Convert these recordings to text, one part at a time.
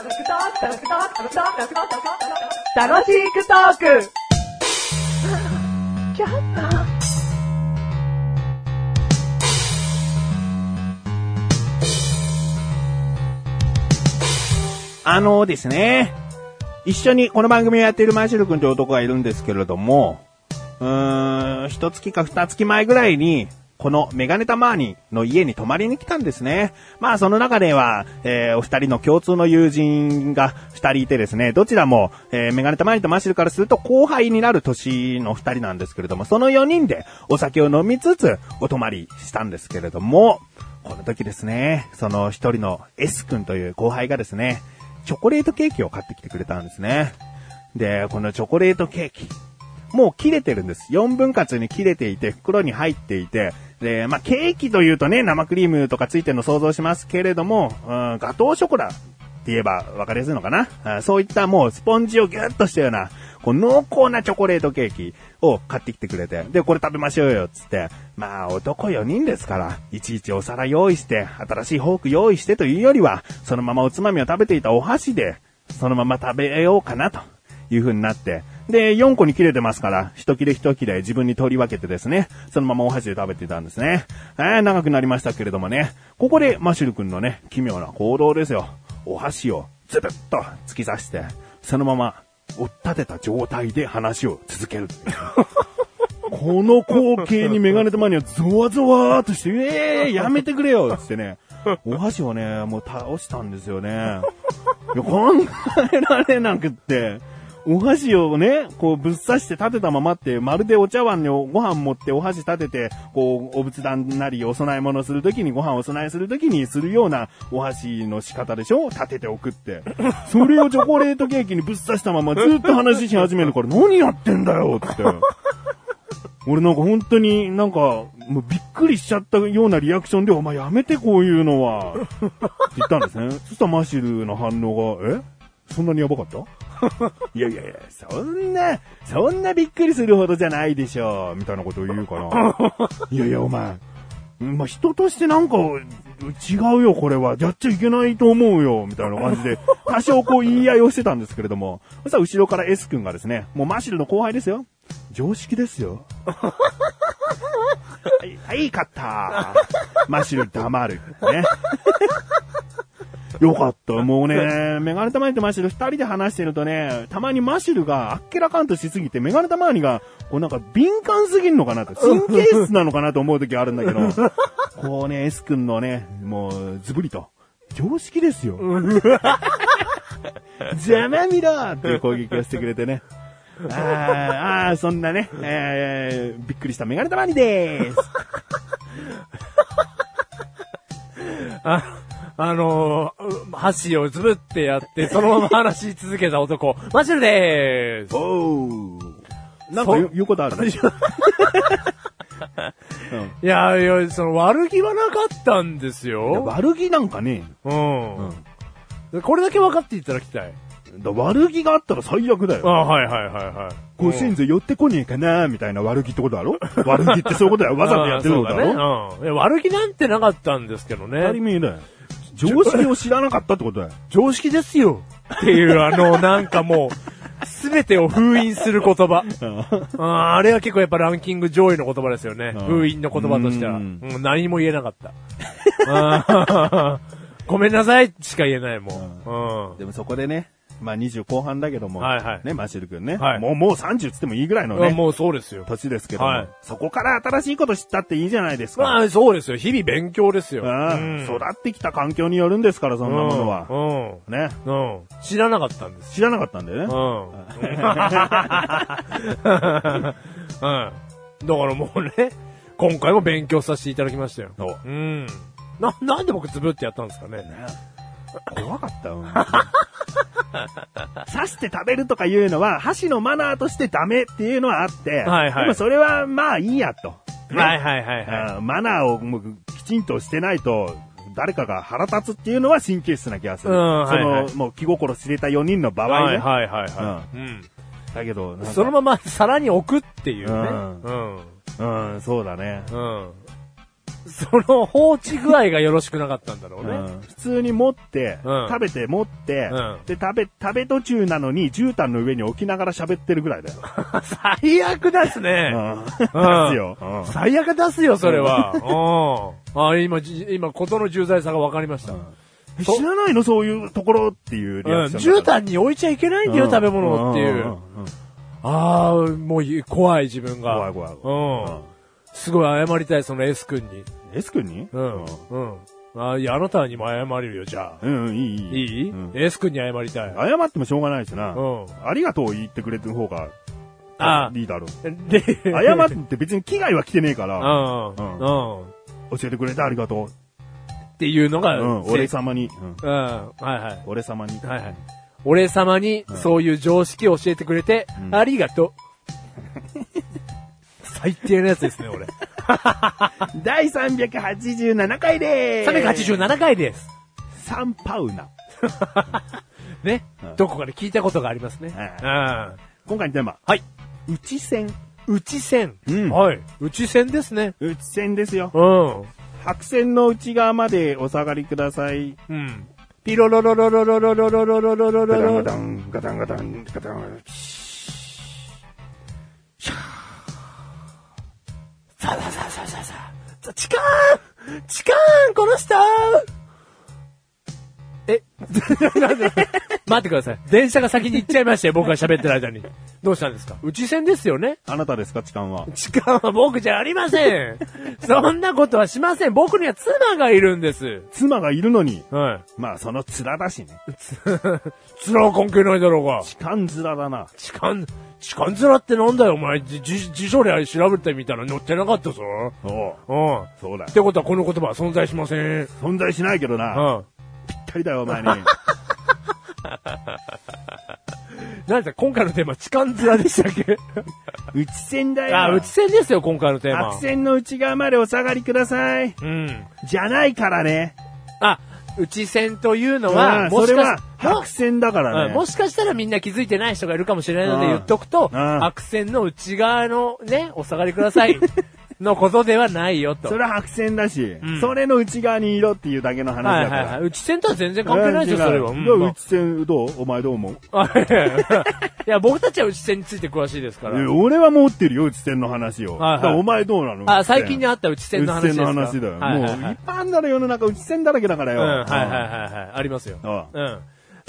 楽しくトーク。あのですね、一緒にこの番組をやっているマシル君という男がいるんですけれども、うーん、一月か二月前ぐらいに、このメガネタマーニの家に泊まりに来たんですね。まあその中では、えー、お二人の共通の友人が二人いてですね、どちらも、えー、メガネタマーニとマシルからすると後輩になる年の二人なんですけれども、その四人でお酒を飲みつつお泊まりしたんですけれども、この時ですね、その一人の S 君という後輩がですね、チョコレートケーキを買ってきてくれたんですね。で、このチョコレートケーキ、もう切れてるんです。4分割に切れていて、袋に入っていて、で、まあ、ケーキというとね、生クリームとかついてるの想像しますけれども、うん、ガトーショコラって言えば分かりやすいのかな？あそういったもうスポンジをギュッとしたような、こう濃厚なチョコレートケーキを買ってきてくれて、で、これ食べましょうよ、つって。まあ、男4人ですから、いちいちお皿用意して、新しいフォーク用意してというよりは、そのままおつまみを食べていたお箸で、そのまま食べようかなという風になって、で、4個に切れてますから、一切れ一切れ自分に取り分けてですね、そのままお箸で食べてたんですね。えー、長くなりましたけれどもね、ここでマシュル君のね、奇妙な行動ですよ。お箸をズブッと突き刺して、そのまま追っ立てた状態で話を続ける。この光景にメガネたまにはゾワゾワーとして、ええー、やめてくれよつってね、お箸をね、もう倒したんですよね。いや考えられなくって、お箸をね、こうぶっ刺して立てたままって、まるでお茶碗にご飯持ってお箸立てて、こう、お仏壇なりお供え物するときに、ご飯をお供えするときにするようなお箸の仕方でしょ？立てておくって。それをチョコレートケーキにぶっ刺したままずっと話し始めるから、何やってんだよって。俺なんか本当になんか、もうびっくりしちゃったようなリアクションで、お前やめてこういうのは。って言ったんですね。そしたらマシルの反応が、え？そんなにやばかった？いやいやいや、そんな、そんなびっくりするほどじゃないでしょ。みたいなことを言うから。いやいや、お前。まあ、人としてなんか、違うよ、これは。やっちゃいけないと思うよ、みたいな感じで、多少こう言い合いをしてたんですけれども、そしたら後ろから S 君がですね、もうマシルの後輩ですよ。常識ですよ。はい、はい、勝った。マシル黙る。ね。よかった。もうね、メガネたまにとマシル二人で話してるとね、たまにマシルがあっけらかんとしすぎて、メガネたまにが、こうなんか敏感すぎんのかなと、神経質なのかなと思う時あるんだけど、こうね、S 君のね、もう、ズブリと、常識ですよ。邪魔見ろっていう攻撃をしてくれてね。あーあー、そんなね、えー、びっくりしたメガネたまにでーす。あ、あのー、箸をズブってやって、そのまま話し続けた男、マシュルでーす。おー。なんか言うことあるね。いやいや、その悪気はなかったんですよ。悪気なんかねうん。でこれだけ分かっていただきたい。だ悪気があったら最悪だあよ。はいはいはいはい。ご先祖寄ってこねえかなみたいな悪気ってことだろ？悪気ってそういうことだよ。わざとやってることだろ？ね。うん。悪気なんてなかったんですけど当たりね。前だよ。常識を知らなかったってことだよ。常識ですよ。っていう、あの、なんかもう、すべてを封印する言葉。あーあれは結構やっぱランキング上位の言葉ですよね。うん封印の言葉としては。うう何も言えなかった。ごめんなさいしか言えないもん。うん。でもそこでね、まあ20後半だけども、はいはいね、マシル君ね、はいもう、もう30つってもいいぐらいのね、あもうそうですよ。年ですけども、はいそこから新しいこと知ったっていいじゃないですか。まあそうですよ。日々勉強ですよ。うん育ってきた環境によるんですから、そんなものは。うん。ね。うん。うん。知らなかったんです。知らなかったんだよね。うん。うん。だからもうね、今回も勉強させていただきましたよ。そううん。な、なんで僕ズブってやったんですかね。怖かったよ。刺して食べるとかいうのは、箸のマナーとしてダメっていうのはあって、はいはいでもそれはまあいいやと。ねはいはいはいはい。うんマナーをもうきちんとしてないと、誰かが腹立つっていうのは神経質な気がする。うんその、はいはいもう気心知れた4人の場合ね。はいはいはいはい。うん。だけど、そのまま皿に置くっていうね。うんうん。うん、そうだね。うん。その放置具合がよろしくなかったんだろうね。うん普通に持って、うん食べて持って、うんで、食べ、食べ途中なのに絨毯の上に置きながら喋ってるぐらいだよ。最悪ですね。うん。ですよ。うん最悪出すよ、それは。うん。あ、今、じ今、ことの重罪さが分かりました。え知らないの？そういうところっていうリうん。アクションだ絨毯に置いちゃいけないんだよ、食べ物っていう。んんんああ、もうい怖い自分が。怖い怖いうん。すごい謝りたい、その S 君に。S 君に？うん。うん。あいや、あなたにも謝れるよ、じゃあ。うん、うん、いい、いい、うん ?S 君に謝りたい。謝ってもしょうがないしな。うんありがとう言ってくれてる方が、あいいだろう。で、謝って別に危害は来てねえから、うん。ううん。教えてくれてありがとっていうのが、う。うん、せ俺様に、うん、うん。はいはい。俺様に。はいはい。俺様にそういう常識を教えてくれて、うんありがとう。最低なやつですね、俺。第387回でーす。387回です。サンパウナ。ねうん。どこかで聞いたことがありますね。ううん。今回のテーマ。はい。内線。内線。うんはい。内線ですね。内線ですよ。うん。白線の内側までお下がりください。うん。ピロロロロロロロロロロロロロロロロガタンガタンガタンガタンガタン。さあさあさあさあさあさあ。痴漢痴漢この人えなんで待ってください。電車が先に行っちゃいましたよ、僕が喋ってる間に。どうしたんですか？内線ですよねあなたですか痴漢は？痴漢は僕じゃありません。そんなことはしません。僕には妻がいるんです。妻がいるのに、はい。まあその面だしね。面は関係ないだろうが。痴漢面だな。痴漢、痴漢面ってなんだよ、お前。辞書で調べてみたら載ってなかったぞ。おううん。っそうだ。てことはこの言葉は存在しません。存在しないけどな。うん。ぴったりだよ、お前に。なんだ、今回のテーマ、痴漢面でしたっけ？内線だよ。あ、内線ですよ、今回のテーマ。白線の内側までお下がりください。うん。じゃないからね。あ、内線というのは、うんもしかそれはしも白線だからね。うんもしかしたらみんな気づいてない人がいるかもしれないのでうん言っとくと、うん白線の内側のね、お下がりください。のことではないよと。それは白線だし、んそれの内側にいろっていうだけの話はいだから。はいはい。内線とは全然関係ないですよ、それは。うん内線どう？お前どう思う？あ いや僕たちは内線について詳しいですからえ。俺は持ってるよ、内線の話を。はいはいお前どうなの？あ、最近にあった内線の話ですか？内線の話だよ。はいはいはいもう、いっぱいあんだろ、世の中、内線だらけだからよ。うん、はいはいはいはい。ありますよ。あうん。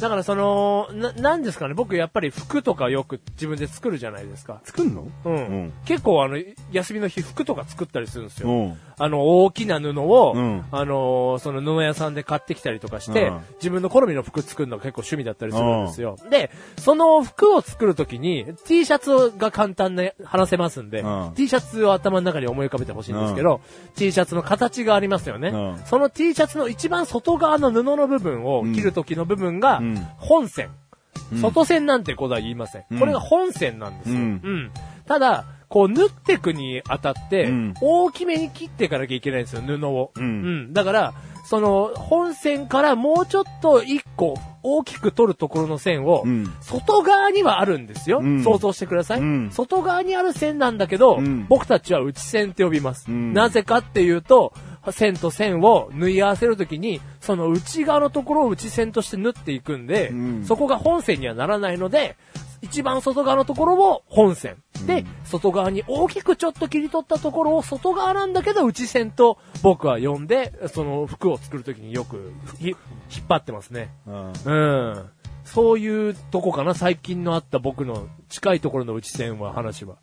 だからその、な、なんですかね、僕やっぱり服とかよく自分で作るじゃないですか。作んの？うん。うん結構あの、休みの日服とか作ったりするんですよ。うん。あの、大きな布を、うんあのーその布屋さんで買ってきたりとかして、うん自分の好みの服作るのが結構趣味だったりするんですよ。で、その服を作るときに、T シャツが簡単に話せますんで、うん T シャツを頭の中に思い浮かべてほしいんですけど、T シャツの形がありますよね。うんその T シャツの一番外側の布の部分を切る時の部分がうん、本線。外線なんてことは言いません。うんこれが本線なんですよ。ううんん。ただ、こう縫ってくにあたってうん、大きめに切っていかなきゃいけないんですよ、布を。うんうん。だから、その、本線からもうちょっと一個大きく取るところの線をうん、外側にはあるんですよ。うん想像してください。うん外側にある線なんだけど、うん僕たちは内線って呼びます。うんなぜかっていうと、線と線を縫い合わせるときに、その内側のところを内線として縫っていくんで、うんそこが本線にはならないので、一番外側のところを本線。で、外側に大きくちょっと切り取ったところを外側なんだけど内線と僕は呼んで、その服を作るときによくひ引っ張ってますね。うんうん。そういうとこかな、最近のあった僕の近いところの内線は話は。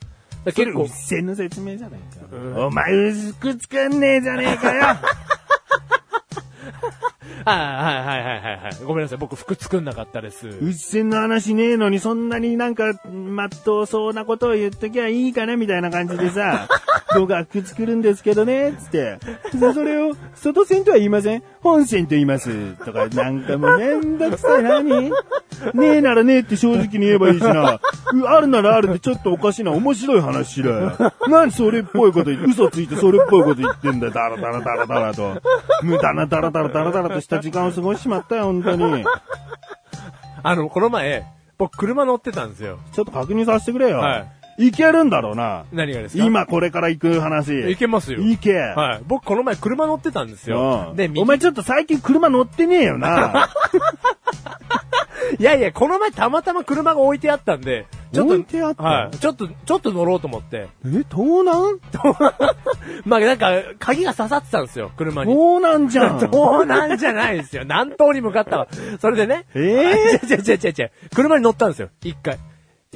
だ結構、結構内、線の説明じゃないか。うんお前、薄く作んねえじゃねえかよ。はいはいはいはいはいはい。ごめんなさい、僕服作んなかったです。内線の話ねえのに、そんなになんか、まっとうそうなことを言っときゃいいかな、みたいな感じでさ、僕は服作るんですけどね、つって。でそれを、外線とは言いません。本線と言います。とか、なんかもうめんどくさい。何？ねえならねえって正直に言えばいいしな。うあるならあるってちょっとおかしいな。面白い話しろよ。何それっぽいこと言って、嘘ついてそれっぽいこと言ってんだよ。ダラダラダラダラと。無駄なダラダラダラダラとした時間を過ごしちまったよ、本当に。あの、この前、僕車乗ってたんですよ。ちょっと確認させてくれよ。はいいけるんだろうな。何がですか？今これから行く話。いけますよ。いけ。はい。僕この前車乗ってたんですよ。うんで、右お前ちょっと最近車乗ってねえよな。いやいや、この前たまたま車が置いてあったんで、ちょっと、置いてあった？はい。ちょっと、ちょっと乗ろうと思って。え、盗難？まあなんか、鍵が刺さってたんですよ、車に。盗難じゃん。そうなんじゃないですよ。南東に向かったわ。それでね。ええ違う違う違う違う違う。車に乗ったんですよ。一回。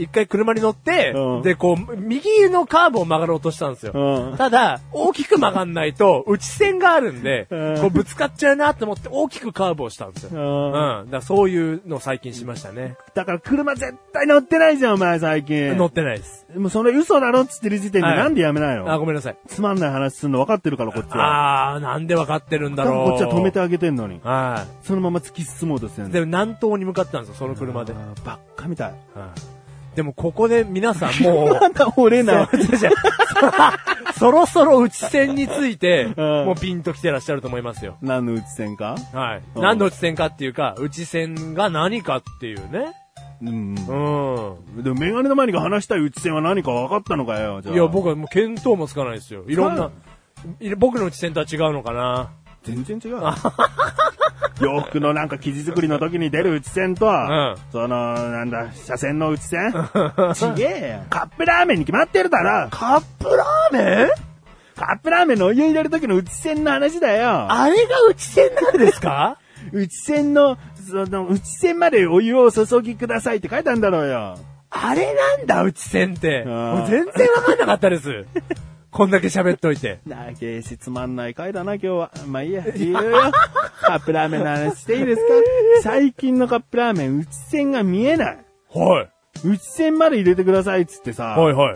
一回車に乗って、うんで、こう、右のカーブを曲がろうとしたんですよ。うんただ、大きく曲がんないと、内線があるんで、うんこうぶつかっちゃうなって思って大きくカーブをしたんですよ。うんうん。だそういうのを最近しましたね。だから車絶対乗ってないじゃん、お前最近。乗ってないです。もうそれ嘘だろっつってる時点ではいなんでやめないあ、のごめんなさい。つまんない話すんの分かってるから、こっちは。あー、なんでわかってるんだろう。こっちは止めてあげてんのに。はそのまま突き進もうとしてんい。の。でも南東に向かってたんですよ、その車で。ばっかみたい。はいでもここで皆さん もう、まだ折れない。そろそろ内線について、うんもうピンと来てらっしゃると思いますよ。何の内線かはい。うん何の内線かっていうか、内線が何かっていうね。うん。うん。でもメガネの前に話したい内線は何か分かったのかよ、じゃあ。いや、僕はもう見当もつかないですよ。いろんな、い僕の内線とは違うのかな。全然違う。洋服のなんか生地作りの時に出る内線とは、うんその、なんだ、車線の内線？ちげえよ。カップラーメンに決まってるだろ。カップラーメン？カップラーメンのお湯入れる時の内線の話だよ。あれが内線なんですか？内線の、その、内線までお湯を注ぎくださいって書いてあるんだろうよ。あれなんだ、内線って。うんもう全然わかんなかったです。こんだけ喋っといて。なげえしつまんない回だな、今日は。まあいいや、言うよ。カップラーメンの話していいですか？最近のカップラーメン、内線が見えない。はい。内線まで入れてくださいっつってさ、はいはい。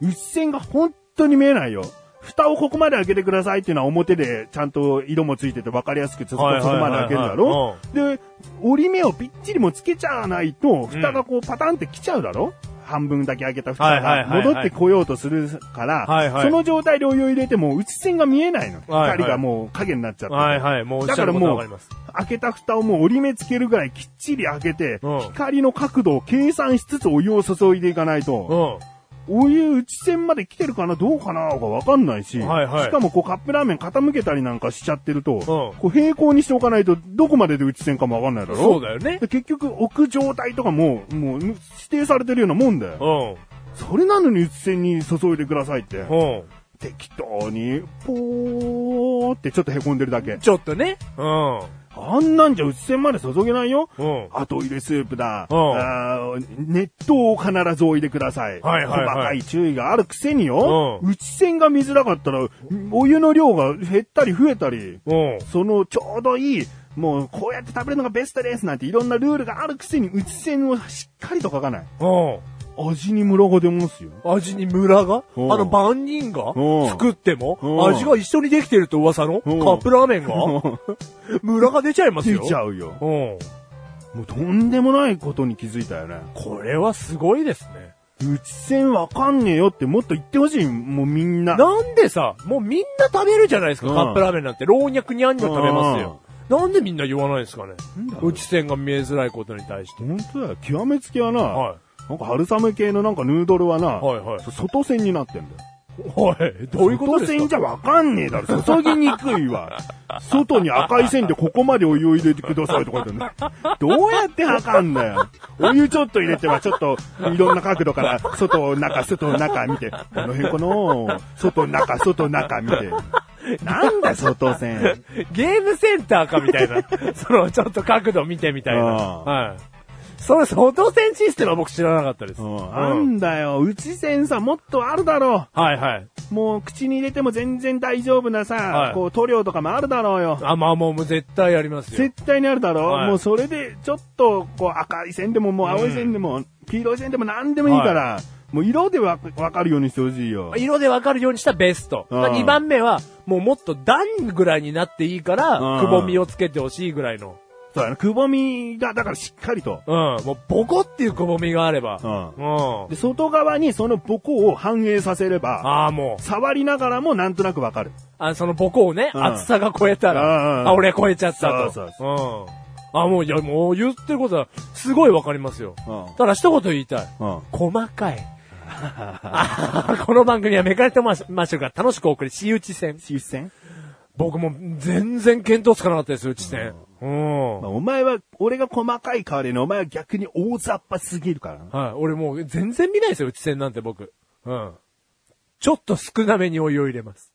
内線が本当に見えないよ。蓋をここまで開けてくださいっていうのは表でちゃんと色もついてて分かりやすくそこはいはいそこまで開けるだろ？はで、折り目をぴっちりもつけちゃわないと、蓋がこうパタンって来ちゃうだろ？半分だけ開けた蓋が戻ってこようとするから、はいはいその状態でお湯を入れても内線が見えないの。はいはい光がもう影になっちゃってて。はいはい。もうだからもう開けた蓋をもう折り目つけるぐらいきっちり開けて、うん光の角度を計算しつつお湯を注いでいかないと、うん。お湯内線まで来てるかなどうかながわかんないし、はいはいしかもこうカップラーメン傾けたりなんかしちゃってると、んこう平行にしておかないとどこまでで内線かもわかんないだろそうだよね。で結局置く状態とかも、もう指定されてるようなもんだよ。うん。それなのに内線に注いでくださいって。うん。適当に、ポーってちょっと凹んでるだけ。ちょっとね。うん。あんなんじゃ内線まで注げないよ。うん。後入れスープだ。うんあー熱湯を必ずお入れください。はいはいはい細かい注意があるくせによ。う内線が見づらかったら、お湯の量が減ったり増えたり、うん。そのちょうどいい、もうこうやって食べるのがベストですなんていろんなルールがあるくせに内線をしっかりと書かない。うん。味にムラが出ますよ。味にムラが？あうんの万人が？うん作っても？うん味が一緒にできてるって噂の？カうんップラーメンが？ムラが出ちゃいます出よ。ちゃうよ。うん。もうとんでもないことに気づいたよね。これはすごいですね。内線わかんねえよってもっと言ってほしい。もうみんな。なんでさ、もうみんな食べるじゃないですか、うんカップラーメンなんて。老若にゃんにゃ食べますよ。なんでみんな言わないんですかね？う内線が見えづらいことに対して。本当だよ。極めつきはな、はなんか春雨系のなんかヌードルはな、はいはい外線になってんだよ。い。はい。どういうことですか？外線じゃわかんねえだろ。注ぎにくいわ。外に赤い線でここまでお湯を入れてくださいとか言ってんだどうやって測んだよ。お湯ちょっと入れてはちょっといろんな角度から外、中、外、中見て、この辺この、外、中、外、中見て。なんだ外線。ゲームセンターかみたいな。その、ちょっと角度見てみたいな。うんはい。その外線システムは僕知らなかったです。うんうんなんだよ。内線さ、もっとあるだろう。はいはい。もう口に入れても全然大丈夫なさ、はいこう塗料とかもあるだろうよ。あ、まあもう絶対やりますよ。絶対にあるだろう、はいもうそれでちょっとこう赤い線でももう青い線でも、黄色い線でも何でもいいから、もう色でわわかるようにしてほしいよ。色でわかるようにしたベスト。うん2番目は、もうもっと段ぐらいになっていいから、うんくぼみをつけてほしいぐらいの。そうだね。くぼみが、だからしっかりと。うん。もうボコっていうくぼみがあれば。うんうん。で、外側にそのボコを反映させれば、ああ、もう。触りながらもなんとなくわかる。あ、そのボコをね、うん厚さが超えたうんうんら、あ、俺超えちゃったと。そうそううん。あ、もう、いや、もう言ってることは、すごいわかりますよ。うんただ一言言いたい。うん。細かい。あ この番組はメガネとマッシュ楽しくお送り、私打ち戦。出戦僕も全然見当つかなかったですよ、打ち戦。うん。まあお前は、俺が細かい代わりにお前は逆に大雑把すぎるからな。はい。俺もう全然見ないですよ、打ち戦なんて僕。うん。ちょっと少なめにお湯を入れます。